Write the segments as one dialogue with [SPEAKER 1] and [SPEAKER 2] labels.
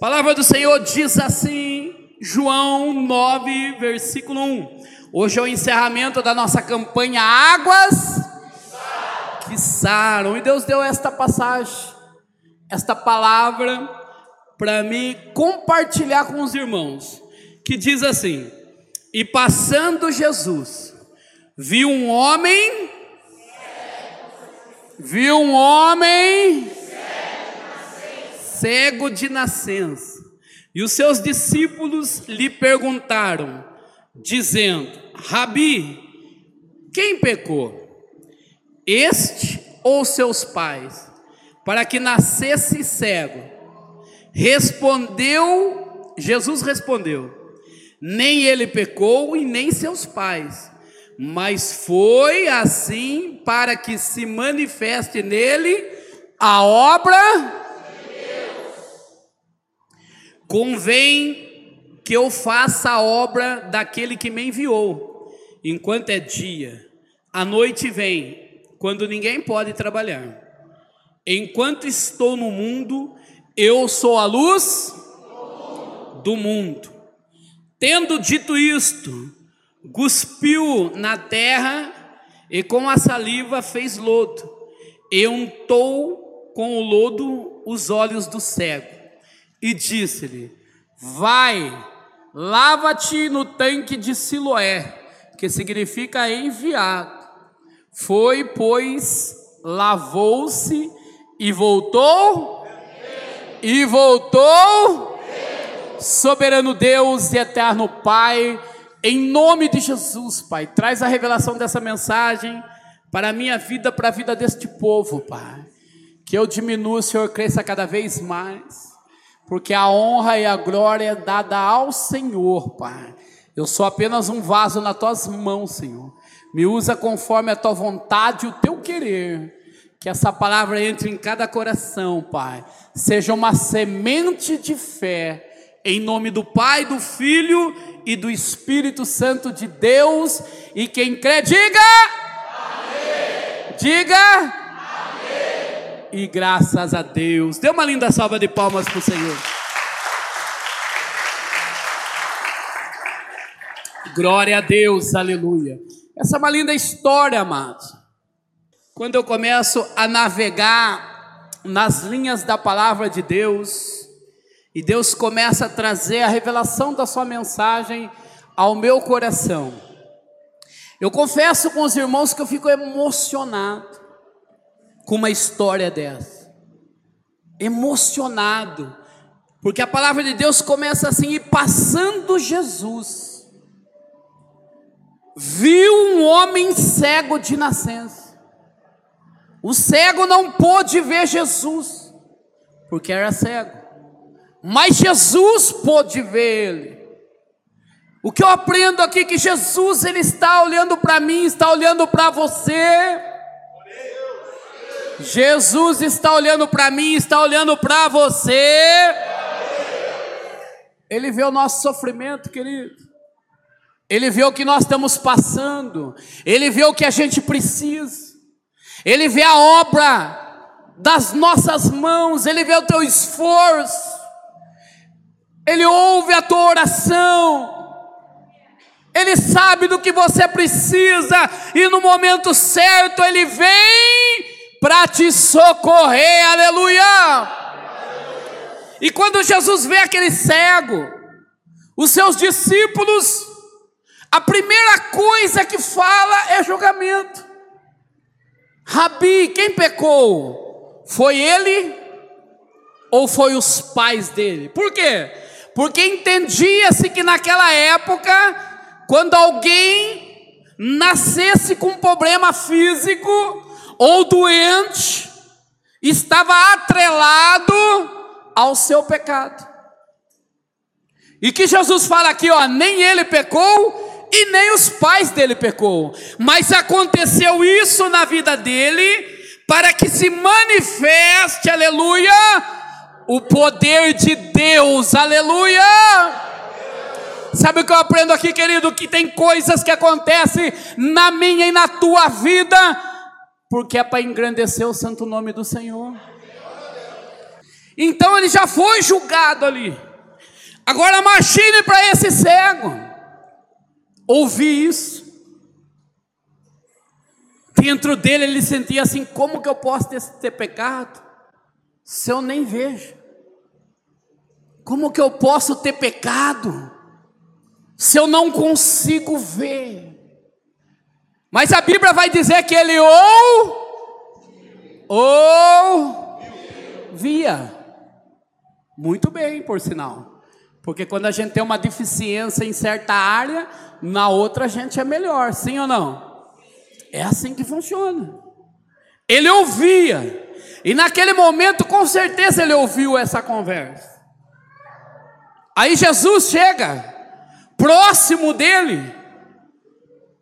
[SPEAKER 1] Palavra do Senhor diz assim, João 9, versículo 1. Hoje é o encerramento da nossa campanha Águas que saram. E Deus deu esta passagem, esta palavra, para mim compartilhar com os irmãos, que diz assim: E passando Jesus, viu um homem, viu um homem cego de nascença. E os seus discípulos lhe perguntaram, dizendo: Rabi, quem pecou? Este ou seus pais, para que nascesse cego? Respondeu, Jesus respondeu: Nem ele pecou e nem seus pais, mas foi assim para que se manifeste nele a obra Convém que eu faça a obra daquele que me enviou, enquanto é dia. A noite vem, quando ninguém pode trabalhar. Enquanto estou no mundo, eu sou a luz do mundo. Tendo dito isto, cuspiu na terra e com a saliva fez lodo, e untou com o lodo os olhos do cego e disse-lhe: Vai, lava-te no tanque de Siloé, que significa enviado. Foi, pois, lavou-se e voltou, e voltou, soberano Deus e eterno Pai, em nome de Jesus, Pai, traz a revelação dessa mensagem para a minha vida, para a vida deste povo, Pai. Que eu diminua, o Senhor cresça cada vez mais porque a honra e a glória é dada ao Senhor, Pai. Eu sou apenas um vaso nas tuas mãos, Senhor. Me usa conforme a tua vontade e o teu querer. Que essa palavra entre em cada coração, Pai. Seja uma semente de fé. Em nome do Pai, do Filho e do Espírito Santo de Deus. E quem crê, diga. Amém. Diga e graças a Deus. Dê uma linda salva de palmas para o Senhor. Glória a Deus, aleluia. Essa é uma linda história, amados. Quando eu começo a navegar nas linhas da palavra de Deus, e Deus começa a trazer a revelação da sua mensagem ao meu coração. Eu confesso com os irmãos que eu fico emocionado com uma história dessa. Emocionado, porque a palavra de Deus começa assim: e passando Jesus, viu um homem cego de nascença. O cego não pôde ver Jesus, porque era cego, mas Jesus pôde ver ele. O que eu aprendo aqui é que Jesus ele está olhando para mim, está olhando para você. Jesus está olhando para mim, está olhando para você. Ele vê o nosso sofrimento, querido. Ele vê o que nós estamos passando. Ele vê o que a gente precisa. Ele vê a obra das nossas mãos. Ele vê o teu esforço. Ele ouve a tua oração. Ele sabe do que você precisa. E no momento certo, Ele vem para te socorrer, aleluia. E quando Jesus vê aquele cego, os seus discípulos, a primeira coisa que fala é julgamento. Rabi, quem pecou? Foi ele ou foi os pais dele? Por quê? Porque entendia-se que naquela época, quando alguém nascesse com um problema físico, ou doente estava atrelado ao seu pecado. E que Jesus fala aqui, ó, nem ele pecou e nem os pais dele pecou, mas aconteceu isso na vida dele para que se manifeste, aleluia, o poder de Deus, aleluia. Sabe o que eu aprendo aqui, querido? Que tem coisas que acontecem na minha e na tua vida porque é para engrandecer o santo nome do Senhor. Então ele já foi julgado ali. Agora imagine para esse cego ouvir isso. Dentro dele ele sentia assim: como que eu posso ter, ter pecado se eu nem vejo? Como que eu posso ter pecado se eu não consigo ver? Mas a Bíblia vai dizer que ele ou ou via. Muito bem, por sinal. Porque quando a gente tem uma deficiência em certa área, na outra a gente é melhor, sim ou não? É assim que funciona. Ele ouvia. E naquele momento, com certeza, ele ouviu essa conversa. Aí Jesus chega próximo dele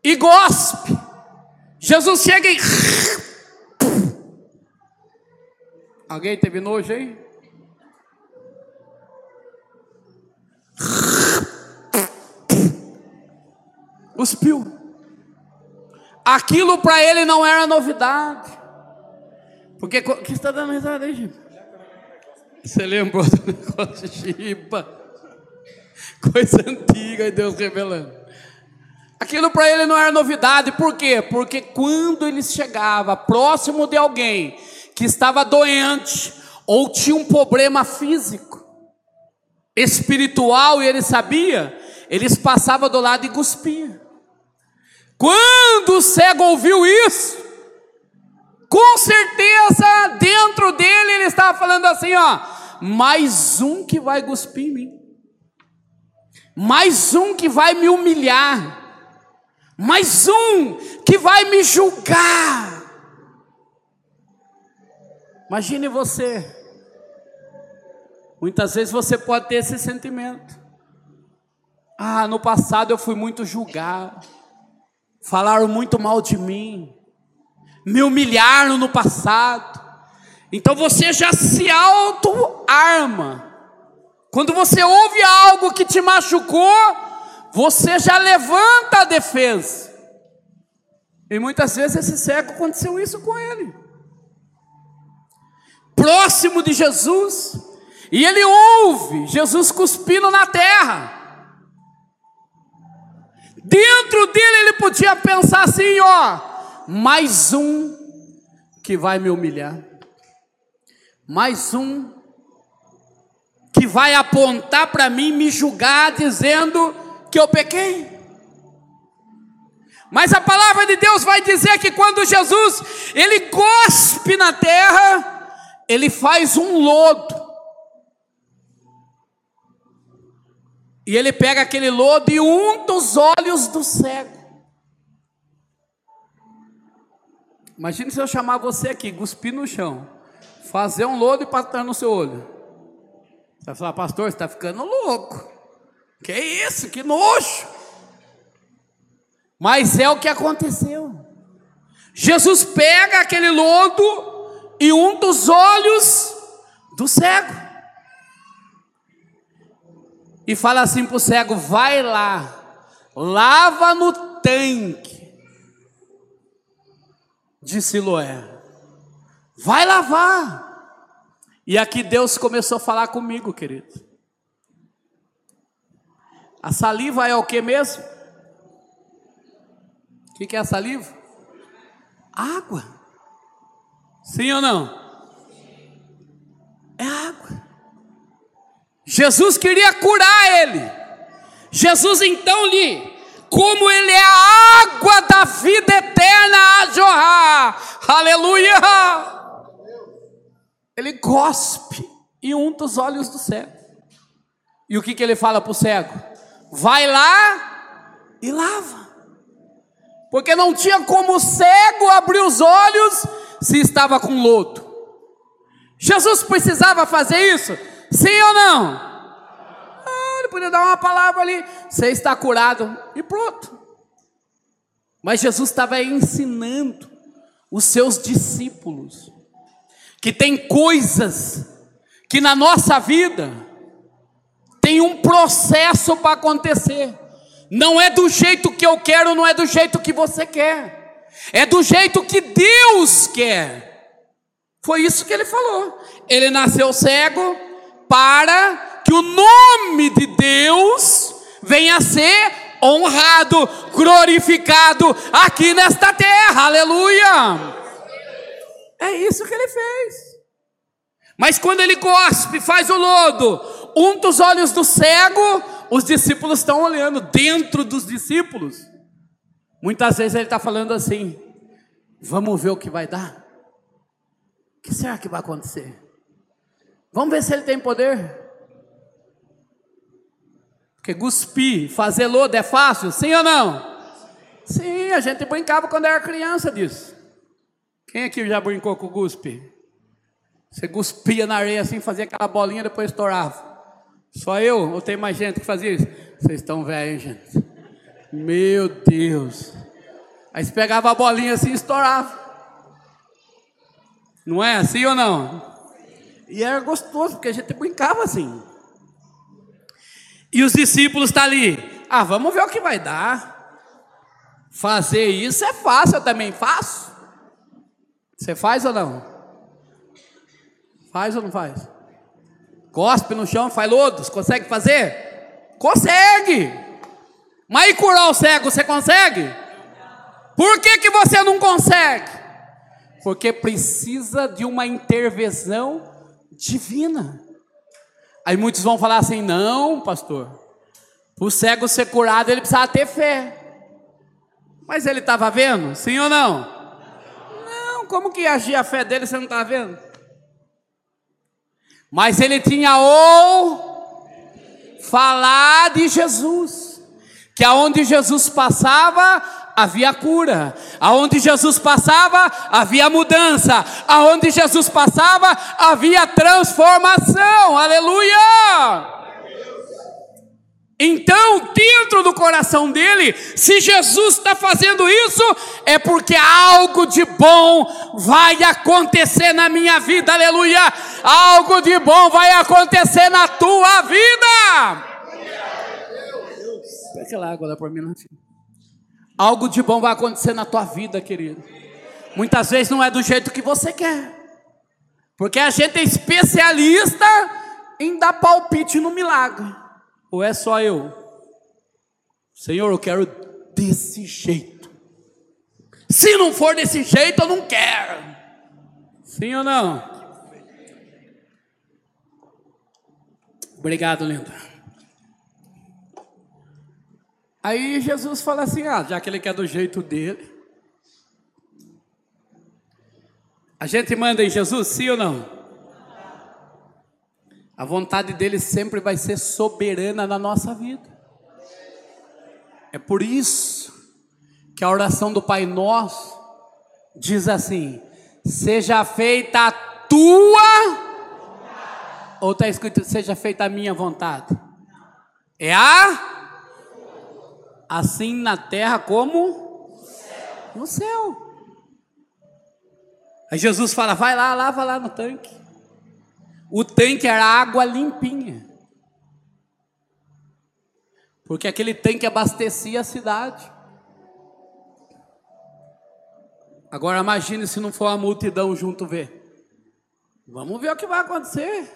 [SPEAKER 1] e gospe. Jesus chega e. Alguém teve nojo aí? Cuspiu. Aquilo para ele não era novidade. Porque que está dando risada aí, gente? Você lembrou do negócio de chipa? Coisa antiga e Deus revelando. Aquilo para ele não era novidade, por quê? Porque quando ele chegava próximo de alguém que estava doente ou tinha um problema físico, espiritual e ele sabia, eles passavam do lado e cuspiam. Quando o cego ouviu isso, com certeza dentro dele ele estava falando assim: ó, mais um que vai cuspir em mim mais um que vai me humilhar, mais um que vai me julgar. Imagine você, muitas vezes você pode ter esse sentimento. Ah, no passado eu fui muito julgado, falaram muito mal de mim, me humilharam no passado. Então você já se auto-arma quando você ouve algo que te machucou, você já levanta a defesa. E muitas vezes esse cego aconteceu isso com ele. Próximo de Jesus, e ele ouve Jesus cuspindo na terra. Dentro dele ele podia pensar assim, ó, mais um que vai me humilhar. Mais um que vai apontar para mim, me julgar, dizendo que eu pequei. Mas a palavra de Deus vai dizer que quando Jesus ele cospe na terra, ele faz um lodo. E ele pega aquele lodo e unta os olhos do cego. Imagine se eu chamar você aqui, cuspir no chão, fazer um lodo e passar no seu olho. Você vai falar, pastor, você está ficando louco. Que isso, que nojo. Mas é o que aconteceu. Jesus pega aquele lodo e unta os olhos do cego. E fala assim para o cego: vai lá, lava no tanque de Siloé. Vai lavar. E aqui Deus começou a falar comigo, querido. A saliva é o que mesmo? O que, que é a saliva? Água. Sim ou não? É água. Jesus queria curar ele. Jesus então lhe, como ele é a água da vida eterna a jorrar. Aleluia! ele gospe e unta os olhos do cego. E o que, que ele fala para o cego? Vai lá e lava. Porque não tinha como o cego abrir os olhos se estava com lodo. Jesus precisava fazer isso? Sim ou não? Ah, ele podia dar uma palavra ali, você está curado e pronto. Mas Jesus estava ensinando os seus discípulos que tem coisas que na nossa vida tem um processo para acontecer. Não é do jeito que eu quero, não é do jeito que você quer. É do jeito que Deus quer. Foi isso que ele falou. Ele nasceu cego para que o nome de Deus venha a ser honrado, glorificado aqui nesta terra. Aleluia! É isso que ele fez. Mas quando ele cospe, faz o lodo, unta os olhos do cego, os discípulos estão olhando dentro dos discípulos. Muitas vezes ele está falando assim: vamos ver o que vai dar. O que será que vai acontecer? Vamos ver se ele tem poder. Porque cuspir, fazer lodo é fácil, sim ou não? Sim, a gente brincava quando era criança disso. Quem aqui já brincou com guspe? Você cuspia na areia assim, fazia aquela bolinha, depois estourava. Só eu? Ou tem mais gente que fazia isso? Vocês estão velhos, gente. Meu Deus. Aí você pegava a bolinha assim e estourava. Não é assim ou não? E era gostoso, porque a gente brincava assim. E os discípulos estão tá ali. Ah, vamos ver o que vai dar. Fazer isso é fácil, eu também faço. Você faz ou não? Faz ou não faz? Cospe no chão, faz lodos, consegue fazer? Consegue! Mas e curar o cego, você consegue? Por que, que você não consegue? Porque precisa de uma intervenção divina. Aí muitos vão falar assim: não, pastor, o cego ser curado ele precisava ter fé. Mas ele estava vendo, sim ou não? Não, como que agia a fé dele você não está vendo? Mas ele tinha ou falar de Jesus, que aonde Jesus passava, havia cura. Aonde Jesus passava, havia mudança. Aonde Jesus passava, havia transformação. Aleluia! Então, dentro do coração dele, se Jesus está fazendo isso, é porque algo de bom vai acontecer na minha vida, aleluia! Algo de bom vai acontecer na tua vida. Pega aquela água lá para mim. Algo de bom vai acontecer na tua vida, querido. Muitas vezes não é do jeito que você quer. Porque a gente é especialista em dar palpite no milagre. Ou é só eu? Senhor, eu quero desse jeito. Se não for desse jeito, eu não quero. Sim ou não? Obrigado, lindo. Aí Jesus fala assim: ah, já que ele quer do jeito dele, a gente manda em Jesus, sim ou não? A vontade dele sempre vai ser soberana na nossa vida. É por isso que a oração do Pai Nosso diz assim: seja feita a tua, ou está escrito, seja feita a minha vontade. É a assim na terra como no céu. Aí Jesus fala: vai lá, lava lá no tanque. O tanque era água limpinha. Porque aquele tanque abastecia a cidade. Agora imagine se não for a multidão junto ver. Vamos ver o que vai acontecer.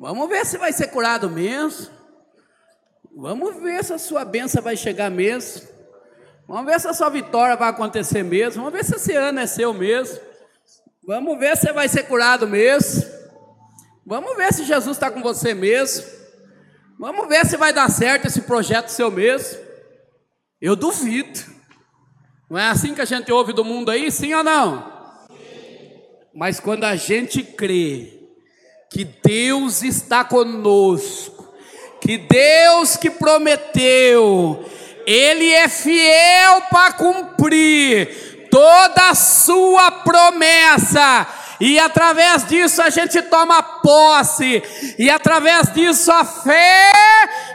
[SPEAKER 1] Vamos ver se vai ser curado mesmo. Vamos ver se a sua benção vai chegar mesmo. Vamos ver se a sua vitória vai acontecer mesmo. Vamos ver se esse ano é seu mesmo. Vamos ver se vai ser curado mesmo. Vamos ver se Jesus está com você mesmo. Vamos ver se vai dar certo esse projeto seu mesmo. Eu duvido. Não é assim que a gente ouve do mundo aí, sim ou não? Mas quando a gente crê que Deus está conosco, que Deus que prometeu, Ele é fiel para cumprir toda a sua promessa. E através disso a gente toma posse, e através disso a fé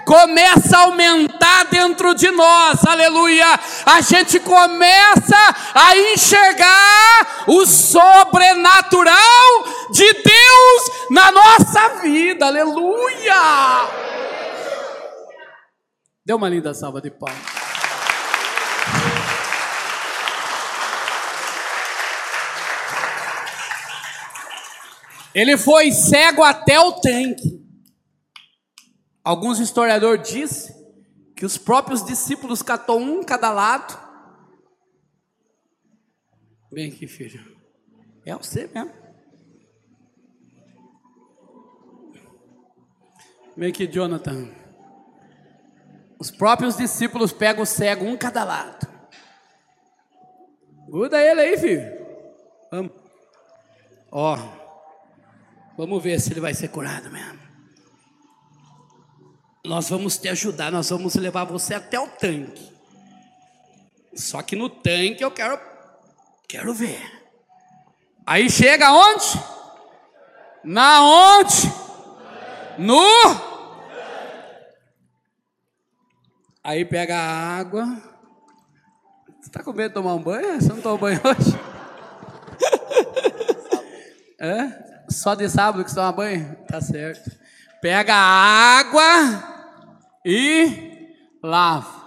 [SPEAKER 1] começa a aumentar dentro de nós, aleluia. A gente começa a enxergar o sobrenatural de Deus na nossa vida, aleluia. Dê uma linda salva de palmas. Ele foi cego até o tanque. Alguns historiadores dizem que os próprios discípulos catou um cada lado. Vem aqui, filho. É você mesmo. Vem aqui, Jonathan. Os próprios discípulos pegam o cego um cada lado. Gruda ele aí, filho. Vamos. Ó. Vamos ver se ele vai ser curado mesmo. Nós vamos te ajudar, nós vamos levar você até o tanque. Só que no tanque eu quero quero ver. Aí chega onde? Na onde? No Aí pega a água. Você está com medo de tomar um banho? Você não tomou banho hoje? é? Só de sábado que toma banho? Tá certo. Pega a água e lava.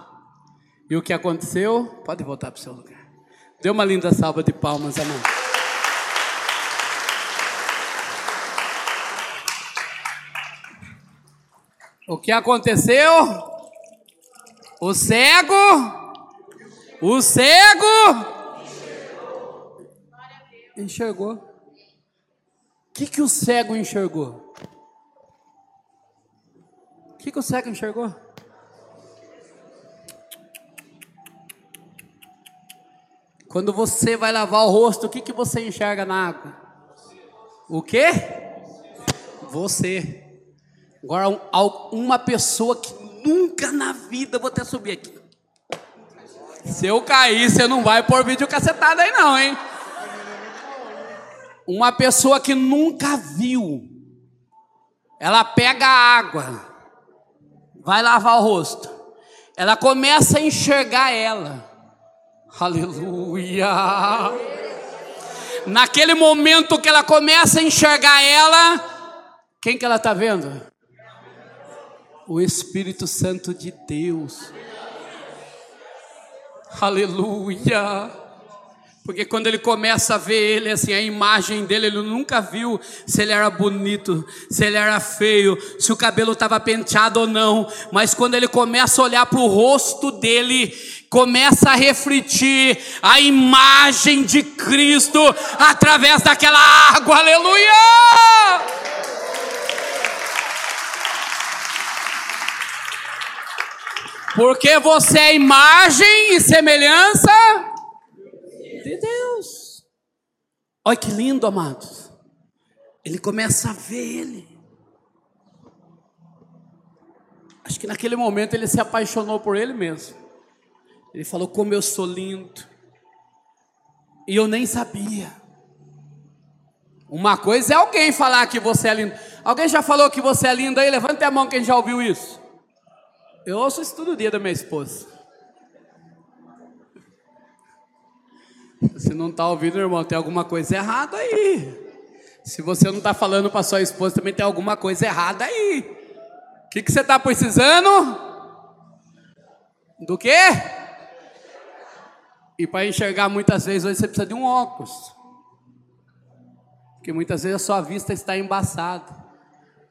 [SPEAKER 1] E o que aconteceu? Pode voltar para o seu lugar. Dê uma linda salva de palmas, amor. O que aconteceu? O cego, o cego enxergou. Que, que o cego enxergou? O que, que o cego enxergou? Quando você vai lavar o rosto, o que, que você enxerga na água? O quê? Você. Agora, uma pessoa que nunca na vida vou até subir aqui. Se eu cair, você não vai pôr vídeo cacetado aí, não, hein? Uma pessoa que nunca viu, ela pega a água, vai lavar o rosto, ela começa a enxergar ela. Aleluia! Naquele momento que ela começa a enxergar ela, quem que ela está vendo? O Espírito Santo de Deus. Aleluia. Porque quando ele começa a ver ele, assim, a imagem dele, ele nunca viu se ele era bonito, se ele era feio, se o cabelo estava penteado ou não. Mas quando ele começa a olhar para o rosto dele, começa a refletir a imagem de Cristo através daquela água. Aleluia! Porque você é imagem e semelhança de Deus. Olha que lindo, amados. Ele começa a ver ele. Acho que naquele momento ele se apaixonou por ele mesmo. Ele falou: Como eu sou lindo. E eu nem sabia. Uma coisa é alguém falar que você é lindo. Alguém já falou que você é lindo aí? Levante a mão quem já ouviu isso. Eu ouço isso todo dia da minha esposa. Se não está ouvindo, irmão, tem alguma coisa errada aí. Se você não está falando para sua esposa, também tem alguma coisa errada aí. O que, que você está precisando? Do quê? E para enxergar muitas vezes hoje você precisa de um óculos. Porque muitas vezes a sua vista está embaçada.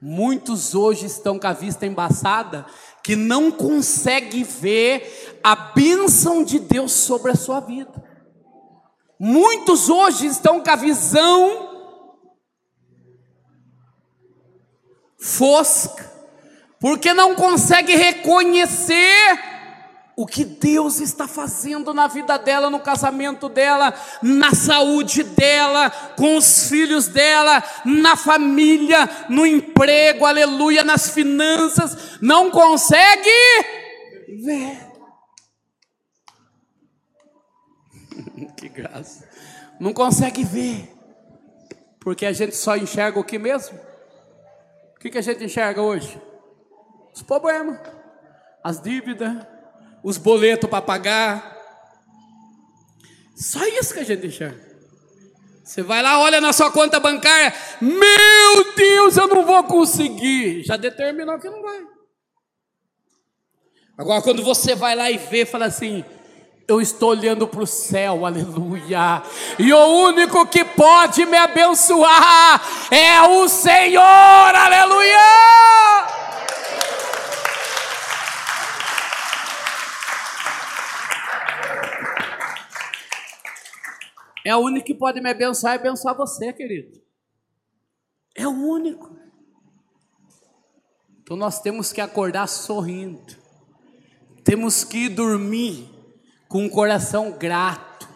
[SPEAKER 1] Muitos hoje estão com a vista embaçada que não consegue ver a bênção de Deus sobre a sua vida. Muitos hoje estão com a visão fosca, porque não consegue reconhecer o que Deus está fazendo na vida dela, no casamento dela, na saúde dela, com os filhos dela, na família, no emprego, aleluia, nas finanças, não consegue ver. que graça. Não consegue ver. Porque a gente só enxerga o que mesmo? O que, que a gente enxerga hoje? Os problemas, as dívidas, os boletos para pagar. Só isso que a gente enxerga. Você vai lá, olha na sua conta bancária, meu Deus, eu não vou conseguir. Já determinou que não vai. Agora, quando você vai lá e vê, fala assim: eu estou olhando para o céu, aleluia. E o único que pode me abençoar é o Senhor, aleluia. É o único que pode me abençoar e abençoar você, querido. É o único. Então nós temos que acordar sorrindo. Temos que dormir com um coração grato.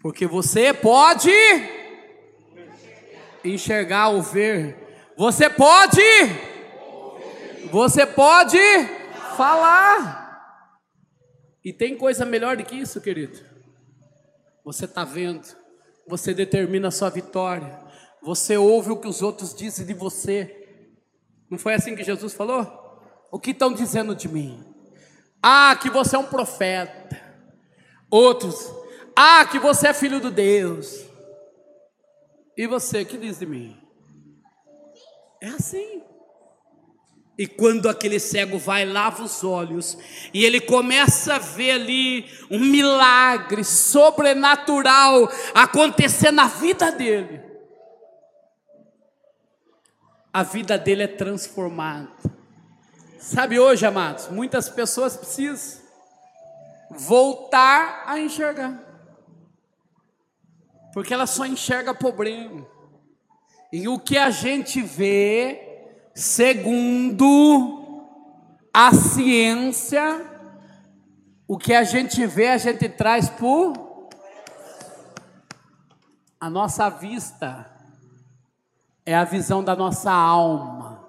[SPEAKER 1] Porque você pode enxergar ou ver. Você pode Você pode falar. E tem coisa melhor do que isso, querido. Você está vendo, você determina a sua vitória, você ouve o que os outros dizem de você. Não foi assim que Jesus falou? O que estão dizendo de mim? Ah, que você é um profeta. Outros, ah, que você é filho do Deus. E você, que diz de mim? É assim. E quando aquele cego vai, lava os olhos, e ele começa a ver ali um milagre sobrenatural acontecer na vida dele, a vida dele é transformada. Sabe hoje, amados, muitas pessoas precisam voltar a enxergar, porque ela só enxerga problema, e o que a gente vê Segundo a ciência, o que a gente vê, a gente traz por a nossa vista é a visão da nossa alma.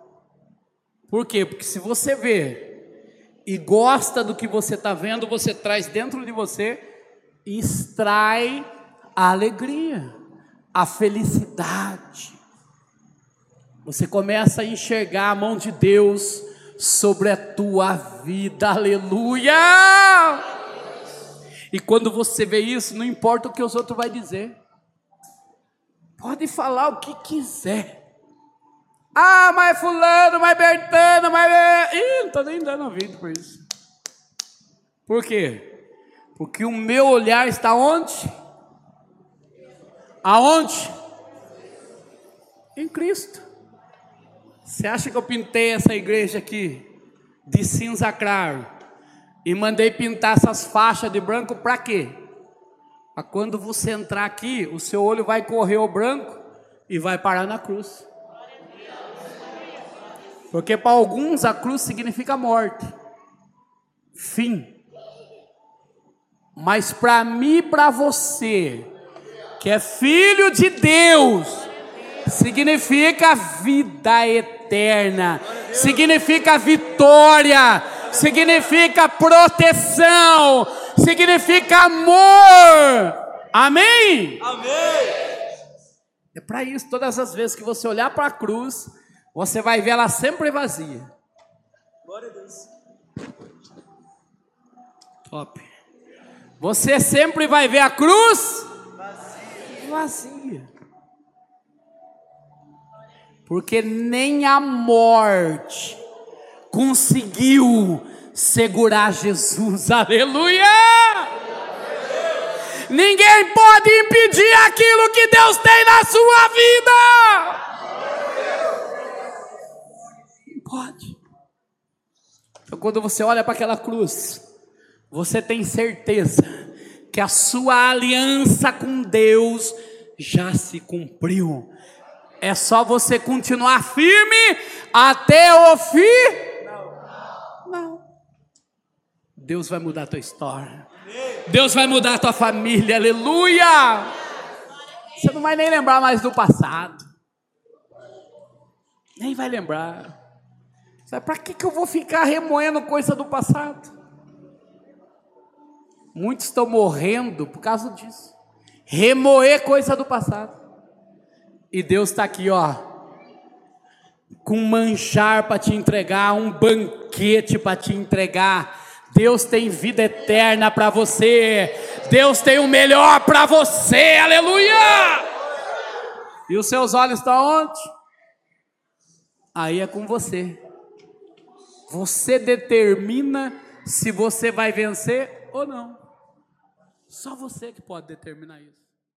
[SPEAKER 1] Por quê? Porque se você vê e gosta do que você está vendo, você traz dentro de você e extrai a alegria, a felicidade. Você começa a enxergar a mão de Deus sobre a tua vida, aleluia! E quando você vê isso, não importa o que os outros vão dizer, pode falar o que quiser. Ah, mas fulano, mas Bertano, mas... Ih, não estou nem dando ouvido por isso. Por quê? Porque o meu olhar está onde? Aonde? Em Cristo. Você acha que eu pintei essa igreja aqui de cinza claro e mandei pintar essas faixas de branco para quê? Para quando você entrar aqui, o seu olho vai correr o branco e vai parar na cruz. Porque para alguns a cruz significa morte, fim. Mas para mim e para você, que é filho de Deus, significa vida eterna significa vitória, significa proteção, significa amor. Amém? Amém. É para isso, todas as vezes que você olhar para a cruz, você vai ver ela sempre vazia. Glória a Deus. Top. Você sempre vai ver a cruz vazia. vazia porque nem a morte conseguiu segurar Jesus, aleluia! Ninguém pode impedir aquilo que Deus tem na sua vida. Pode. Então, quando você olha para aquela cruz, você tem certeza que a sua aliança com Deus já se cumpriu. É só você continuar firme até o fim. Não. Deus vai mudar a tua história. Deus vai mudar a tua família. Aleluia. Você não vai nem lembrar mais do passado. Nem vai lembrar. Para que, que eu vou ficar remoendo coisa do passado? Muitos estão morrendo por causa disso. Remoer coisa do passado. E Deus está aqui, ó, com manchar para te entregar, um banquete para te entregar. Deus tem vida eterna para você. Deus tem o melhor para você. Aleluia! E os seus olhos estão onde? Aí é com você. Você determina se você vai vencer ou não. Só você que pode determinar isso.